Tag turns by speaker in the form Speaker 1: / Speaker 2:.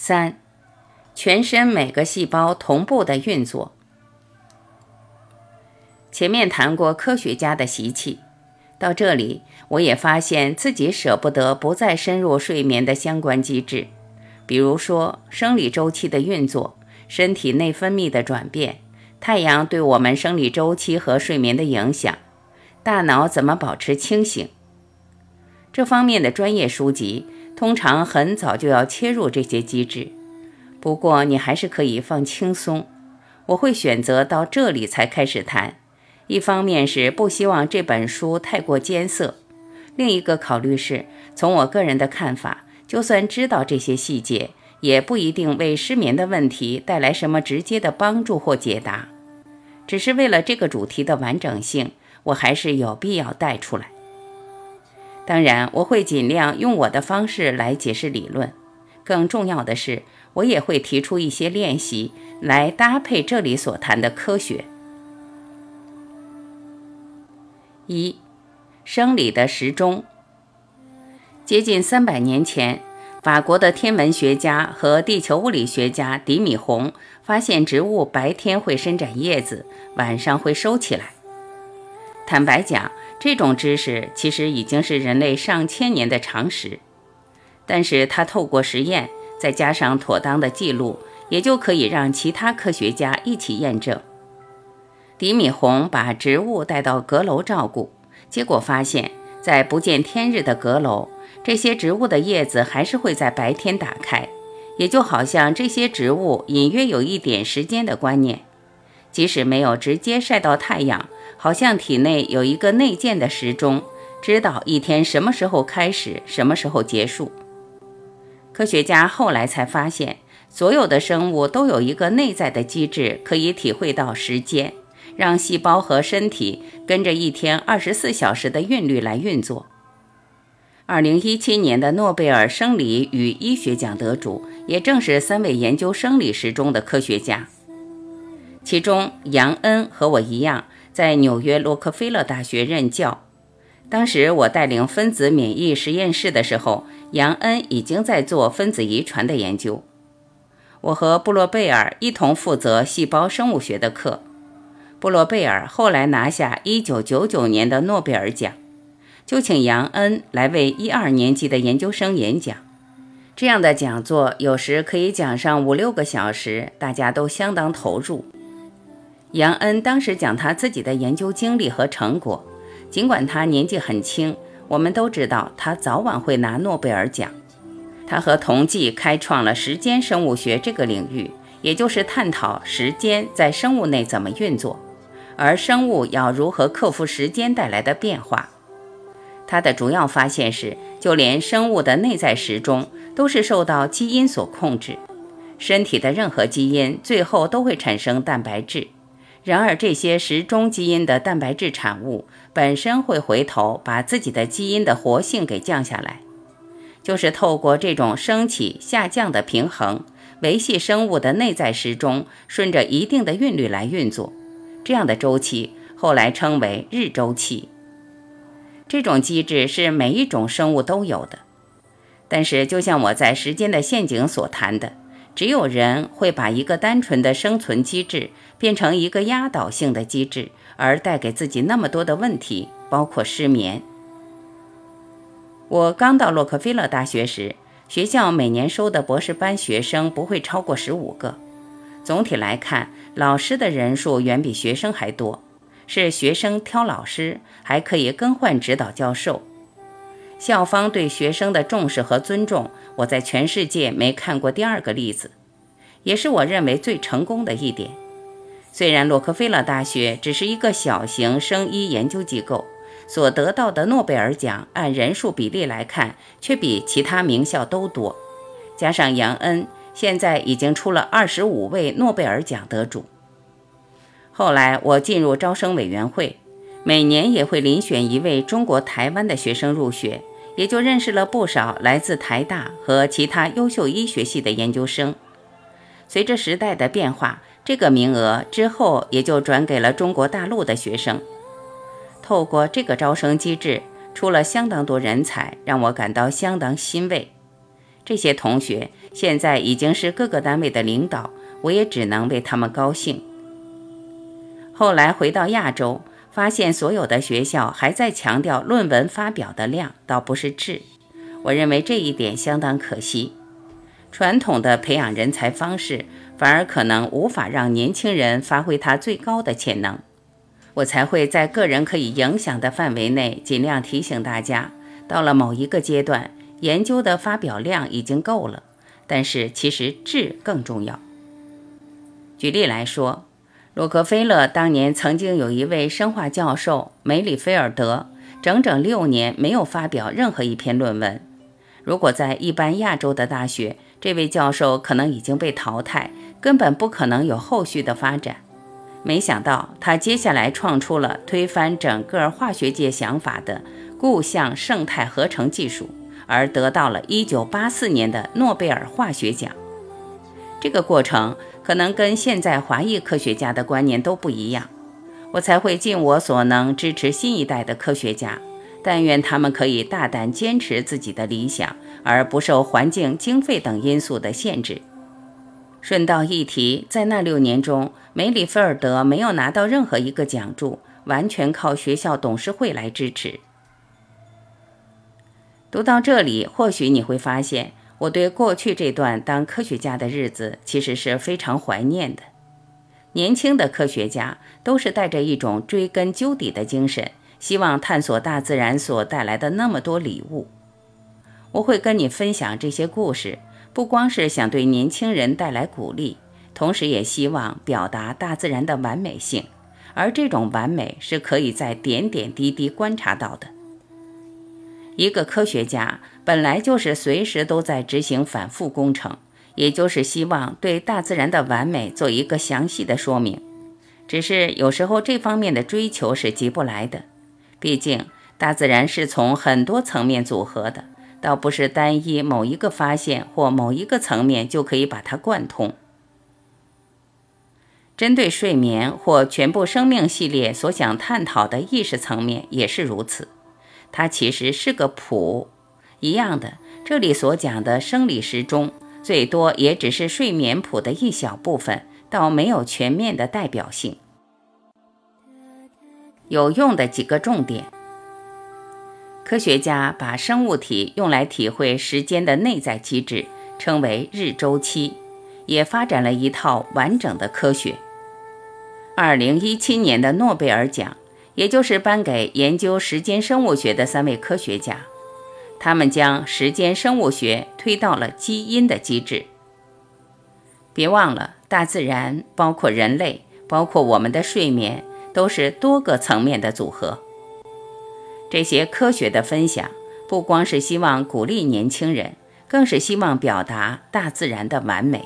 Speaker 1: 三，全身每个细胞同步的运作。前面谈过科学家的习气，到这里我也发现自己舍不得不再深入睡眠的相关机制，比如说生理周期的运作、身体内分泌的转变、太阳对我们生理周期和睡眠的影响、大脑怎么保持清醒。这方面的专业书籍。通常很早就要切入这些机制，不过你还是可以放轻松。我会选择到这里才开始谈，一方面是不希望这本书太过艰涩，另一个考虑是从我个人的看法，就算知道这些细节，也不一定为失眠的问题带来什么直接的帮助或解答。只是为了这个主题的完整性，我还是有必要带出来。当然，我会尽量用我的方式来解释理论。更重要的是，我也会提出一些练习来搭配这里所谈的科学。一、生理的时钟。接近三百年前，法国的天文学家和地球物理学家迪米洪发现，植物白天会伸展叶子，晚上会收起来。坦白讲，这种知识其实已经是人类上千年的常识，但是它透过实验，再加上妥当的记录，也就可以让其他科学家一起验证。迪米洪把植物带到阁楼照顾，结果发现，在不见天日的阁楼，这些植物的叶子还是会在白天打开，也就好像这些植物隐约有一点时间的观念，即使没有直接晒到太阳。好像体内有一个内建的时钟，知道一天什么时候开始，什么时候结束。科学家后来才发现，所有的生物都有一个内在的机制，可以体会到时间，让细胞和身体跟着一天二十四小时的韵律来运作。二零一七年的诺贝尔生理与医学奖得主，也正是三位研究生理时钟的科学家，其中杨恩和我一样。在纽约洛克菲勒大学任教。当时我带领分子免疫实验室的时候，杨恩已经在做分子遗传的研究。我和布洛贝尔一同负责细胞生物学的课。布洛贝尔后来拿下1999年的诺贝尔奖，就请杨恩来为一二年级的研究生演讲。这样的讲座有时可以讲上五六个小时，大家都相当投入。杨恩当时讲他自己的研究经历和成果，尽管他年纪很轻，我们都知道他早晚会拿诺贝尔奖。他和同济开创了时间生物学这个领域，也就是探讨时间在生物内怎么运作，而生物要如何克服时间带来的变化。他的主要发现是，就连生物的内在时钟都是受到基因所控制，身体的任何基因最后都会产生蛋白质。然而，这些时钟基因的蛋白质产物本身会回头把自己的基因的活性给降下来，就是透过这种升起下降的平衡，维系生物的内在时钟顺着一定的韵律来运作。这样的周期后来称为日周期。这种机制是每一种生物都有的，但是就像我在《时间的陷阱》所谈的。只有人会把一个单纯的生存机制变成一个压倒性的机制，而带给自己那么多的问题，包括失眠。我刚到洛克菲勒大学时，学校每年收的博士班学生不会超过十五个。总体来看，老师的人数远比学生还多，是学生挑老师，还可以更换指导教授。校方对学生的重视和尊重，我在全世界没看过第二个例子，也是我认为最成功的一点。虽然洛克菲勒大学只是一个小型生医研究机构，所得到的诺贝尔奖按人数比例来看，却比其他名校都多。加上杨恩，现在已经出了二十五位诺贝尔奖得主。后来我进入招生委员会。每年也会遴选一位中国台湾的学生入学，也就认识了不少来自台大和其他优秀医学系的研究生。随着时代的变化，这个名额之后也就转给了中国大陆的学生。透过这个招生机制，出了相当多人才，让我感到相当欣慰。这些同学现在已经是各个单位的领导，我也只能为他们高兴。后来回到亚洲，发现所有的学校还在强调论文发表的量，倒不是质。我认为这一点相当可惜。传统的培养人才方式，反而可能无法让年轻人发挥他最高的潜能。我才会在个人可以影响的范围内，尽量提醒大家，到了某一个阶段，研究的发表量已经够了，但是其实质更重要。举例来说，洛克菲勒当年曾经有一位生化教授梅里菲尔德，整整六年没有发表任何一篇论文。如果在一般亚洲的大学，这位教授可能已经被淘汰，根本不可能有后续的发展。没想到他接下来创出了推翻整个化学界想法的固相胜态合成技术，而得到了1984年的诺贝尔化学奖。这个过程可能跟现在华裔科学家的观念都不一样，我才会尽我所能支持新一代的科学家。但愿他们可以大胆坚持自己的理想，而不受环境、经费等因素的限制。顺道一提，在那六年中，梅里菲尔德没有拿到任何一个奖助，完全靠学校董事会来支持。读到这里，或许你会发现，我对过去这段当科学家的日子其实是非常怀念的。年轻的科学家都是带着一种追根究底的精神，希望探索大自然所带来的那么多礼物。我会跟你分享这些故事。不光是想对年轻人带来鼓励，同时也希望表达大自然的完美性，而这种完美是可以在点点滴滴观察到的。一个科学家本来就是随时都在执行反复工程，也就是希望对大自然的完美做一个详细的说明。只是有时候这方面的追求是急不来的，毕竟大自然是从很多层面组合的。倒不是单一某一个发现或某一个层面就可以把它贯通。针对睡眠或全部生命系列所想探讨的意识层面也是如此，它其实是个谱一样的。这里所讲的生理时钟，最多也只是睡眠谱的一小部分，倒没有全面的代表性。有用的几个重点。科学家把生物体用来体会时间的内在机制称为日周期，也发展了一套完整的科学。二零一七年的诺贝尔奖，也就是颁给研究时间生物学的三位科学家，他们将时间生物学推到了基因的机制。别忘了，大自然包括人类，包括我们的睡眠，都是多个层面的组合。这些科学的分享，不光是希望鼓励年轻人，更是希望表达大自然的完美。